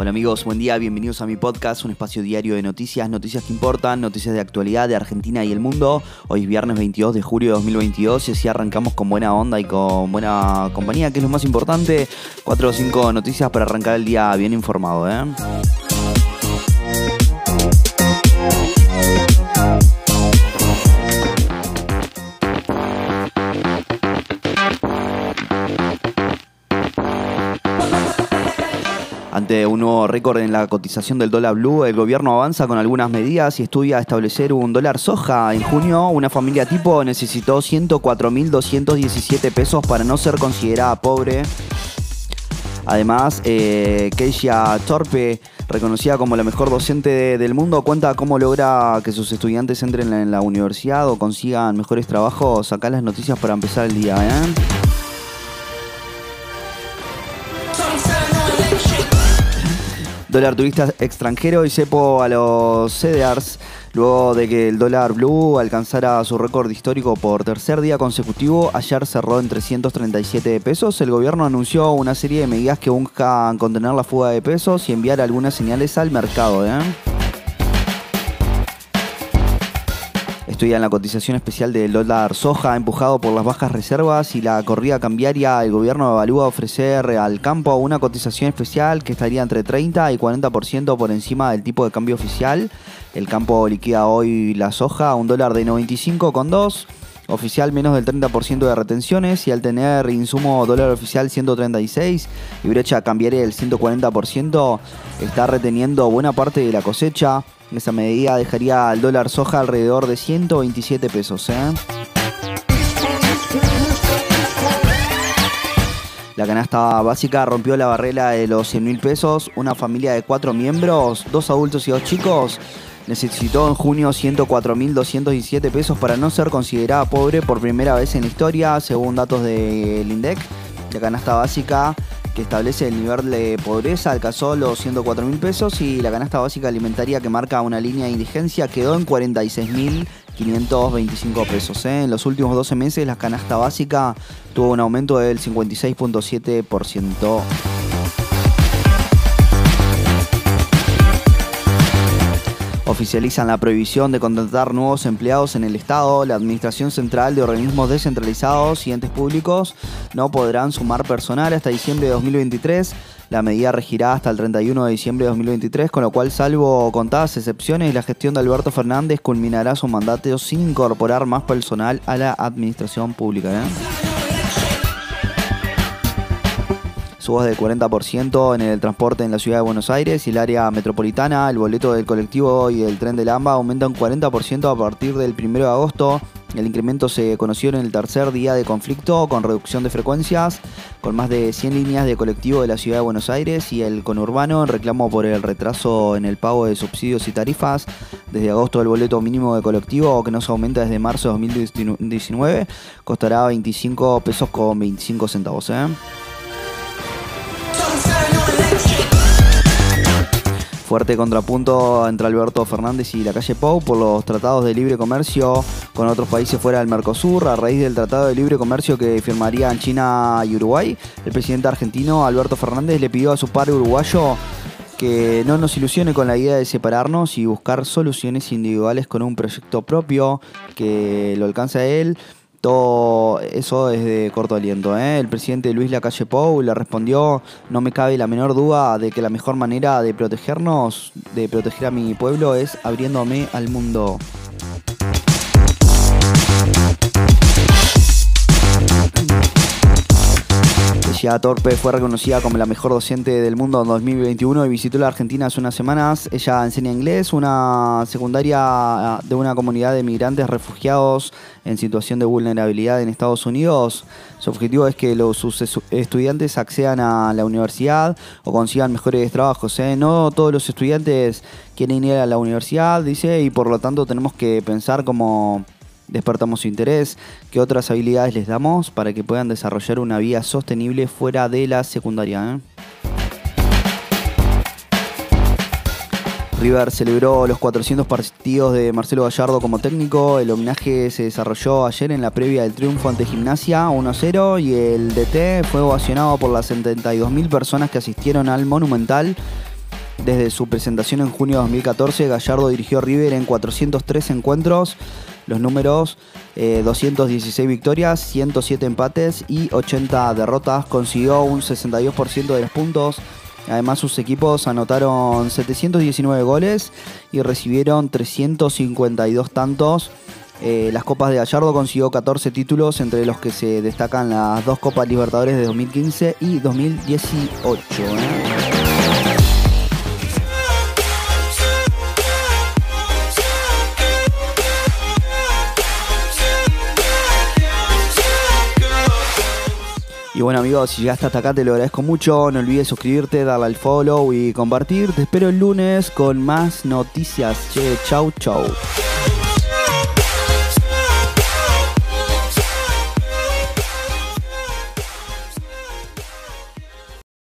Hola amigos, buen día, bienvenidos a mi podcast, un espacio diario de noticias, noticias que importan, noticias de actualidad de Argentina y el mundo. Hoy es viernes 22 de julio de 2022 y así arrancamos con buena onda y con buena compañía, que es lo más importante. Cuatro o cinco noticias para arrancar el día bien informado, ¿eh? Ante un nuevo récord en la cotización del dólar blue, el gobierno avanza con algunas medidas y estudia establecer un dólar soja. En junio, una familia tipo necesitó 104.217 pesos para no ser considerada pobre. Además, eh, Keisha Torpe, reconocida como la mejor docente del mundo, cuenta cómo logra que sus estudiantes entren en la universidad o consigan mejores trabajos. Acá las noticias para empezar el día, ¿eh? Dólar turista extranjero y cepo a los CDRs. Luego de que el dólar blue alcanzara su récord histórico por tercer día consecutivo, ayer cerró en 337 pesos. El gobierno anunció una serie de medidas que buscan contener la fuga de pesos y enviar algunas señales al mercado. ¿eh? Estoy en la cotización especial del dólar soja, empujado por las bajas reservas y la corrida cambiaria. El gobierno evalúa ofrecer al campo una cotización especial que estaría entre 30 y 40% por encima del tipo de cambio oficial. El campo liquida hoy la soja a un dólar de 95,2 oficial menos del 30% de retenciones y al tener insumo dólar oficial 136 y brecha cambiaria del 140% está reteniendo buena parte de la cosecha. Esa medida dejaría al dólar soja alrededor de 127 pesos. ¿eh? La canasta básica rompió la barrera de los 100 mil pesos. Una familia de cuatro miembros, dos adultos y dos chicos, necesitó en junio 104.217 pesos para no ser considerada pobre por primera vez en la historia, según datos del INDEC. La canasta básica establece el nivel de pobreza alcanzó los 104 mil pesos y la canasta básica alimentaria que marca una línea de indigencia quedó en 46.525 pesos. ¿eh? En los últimos 12 meses la canasta básica tuvo un aumento del 56.7%. oficializan la prohibición de contratar nuevos empleados en el Estado. La Administración Central de Organismos Descentralizados y entes públicos no podrán sumar personal hasta diciembre de 2023. La medida regirá hasta el 31 de diciembre de 2023, con lo cual, salvo contadas excepciones, la gestión de Alberto Fernández culminará su mandato sin incorporar más personal a la administración pública. ¿eh? Subas del 40% en el transporte en la ciudad de Buenos Aires y el área metropolitana. El boleto del colectivo y el tren del AMBA aumentan 40% a partir del 1 de agosto. El incremento se conoció en el tercer día de conflicto con reducción de frecuencias, con más de 100 líneas de colectivo de la ciudad de Buenos Aires y el conurbano en reclamo por el retraso en el pago de subsidios y tarifas. Desde agosto el boleto mínimo de colectivo, que no se aumenta desde marzo de 2019, costará 25 pesos con 25 centavos. ¿eh? Fuerte contrapunto entre Alberto Fernández y la calle Pou por los tratados de libre comercio con otros países fuera del Mercosur. A raíz del tratado de libre comercio que firmarían China y Uruguay, el presidente argentino Alberto Fernández le pidió a su par uruguayo que no nos ilusione con la idea de separarnos y buscar soluciones individuales con un proyecto propio que lo alcance a él todo eso es de corto aliento. ¿eh? El presidente Luis Lacalle Pou le respondió, no me cabe la menor duda de que la mejor manera de protegernos, de proteger a mi pueblo, es abriéndome al mundo. Ella Torpe fue reconocida como la mejor docente del mundo en 2021 y visitó la Argentina hace unas semanas. Ella enseña inglés, una secundaria de una comunidad de migrantes refugiados en situación de vulnerabilidad en Estados Unidos. Su objetivo es que sus estudiantes accedan a la universidad o consigan mejores trabajos. ¿eh? No todos los estudiantes quieren ir a la universidad, dice, y por lo tanto tenemos que pensar como despertamos su interés, qué otras habilidades les damos para que puedan desarrollar una vida sostenible fuera de la secundaria. ¿eh? River celebró los 400 partidos de Marcelo Gallardo como técnico. El homenaje se desarrolló ayer en la previa del triunfo ante Gimnasia 1-0 y el DT fue ovacionado por las 72.000 personas que asistieron al Monumental. Desde su presentación en junio de 2014, Gallardo dirigió River en 403 encuentros. Los números, 216 eh, victorias, 107 empates y 80 derrotas. Consiguió un 62% de los puntos Además sus equipos anotaron 719 goles y recibieron 352 tantos. Eh, las Copas de Gallardo consiguió 14 títulos, entre los que se destacan las dos Copas Libertadores de 2015 y 2018. Y bueno amigos, si llegaste hasta acá te lo agradezco mucho. No olvides suscribirte, darle al follow y compartir. Te espero el lunes con más noticias. Che, chau chau.